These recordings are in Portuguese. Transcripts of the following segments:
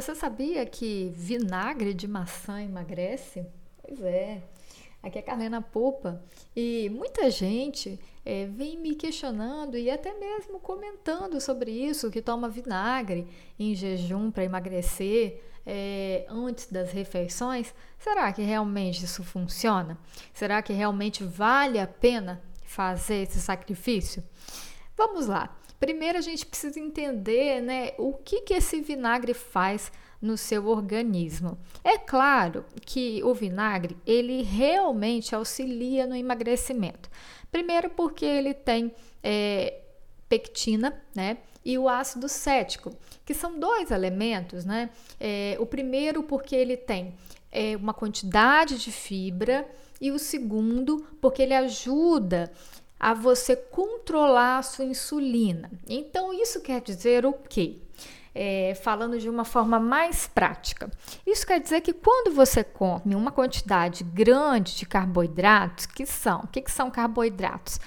Você sabia que vinagre de maçã emagrece? Pois é. Aqui é Carlena Popa e muita gente é, vem me questionando e até mesmo comentando sobre isso, que toma vinagre em jejum para emagrecer é, antes das refeições. Será que realmente isso funciona? Será que realmente vale a pena fazer esse sacrifício? Vamos lá. Primeiro a gente precisa entender né, o que, que esse vinagre faz no seu organismo. É claro que o vinagre ele realmente auxilia no emagrecimento. Primeiro porque ele tem é, pectina, né? E o ácido cético, que são dois elementos, né? É, o primeiro porque ele tem é, uma quantidade de fibra e o segundo porque ele ajuda a você controlar a sua insulina. Então, isso quer dizer o quê? É, falando de uma forma mais prática. Isso quer dizer que quando você come uma quantidade grande de carboidratos, que são? O que, que são carboidratos?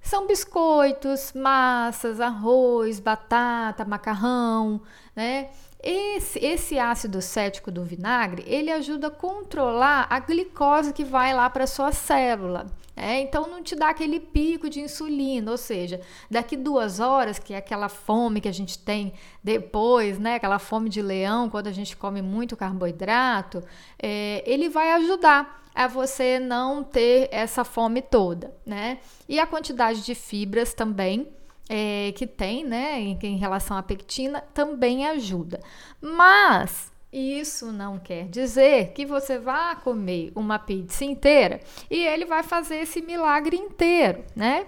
São biscoitos, massas, arroz, batata, macarrão, né? Esse, esse ácido cético do vinagre, ele ajuda a controlar a glicose que vai lá para sua célula. É, então não te dá aquele pico de insulina, ou seja, daqui duas horas, que é aquela fome que a gente tem depois, né? Aquela fome de leão quando a gente come muito carboidrato, é, ele vai ajudar a você não ter essa fome toda, né? E a quantidade de fibras também é, que tem, né, em, em relação à pectina, também ajuda. Mas isso não quer dizer que você vá comer uma pizza inteira e ele vai fazer esse milagre inteiro, né?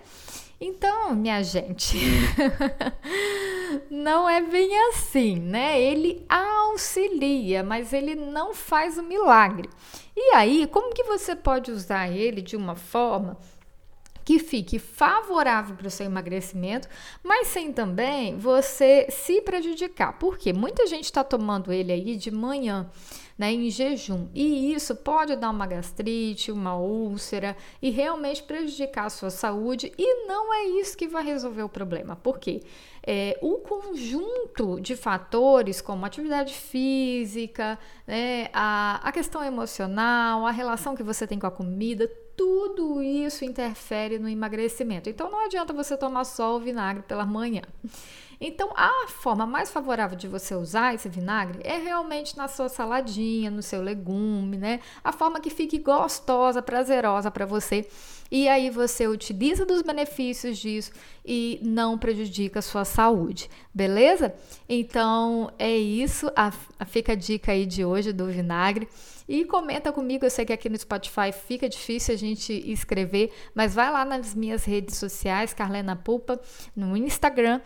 Então, minha gente, não é bem assim, né? Ele auxilia, mas ele não faz o milagre. E aí, como que você pode usar ele de uma forma que fique favorável para o seu emagrecimento, mas sem também você se prejudicar. Porque muita gente está tomando ele aí de manhã. Né, em jejum. E isso pode dar uma gastrite, uma úlcera e realmente prejudicar a sua saúde. E não é isso que vai resolver o problema. Por quê? É, o conjunto de fatores, como atividade física, né, a, a questão emocional, a relação que você tem com a comida, tudo isso interfere no emagrecimento. Então não adianta você tomar só o vinagre pela manhã. Então, a forma mais favorável de você usar esse vinagre é realmente na sua saladinha, no seu legume, né? A forma que fique gostosa, prazerosa para você. E aí você utiliza dos benefícios disso e não prejudica a sua saúde, beleza? Então é isso, a, a fica a dica aí de hoje do vinagre. E comenta comigo, eu sei que aqui no Spotify fica difícil a gente escrever, mas vai lá nas minhas redes sociais, Carlena Pupa, no Instagram,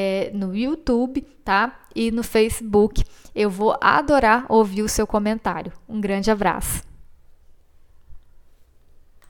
é, no YouTube, tá? E no Facebook. Eu vou adorar ouvir o seu comentário. Um grande abraço.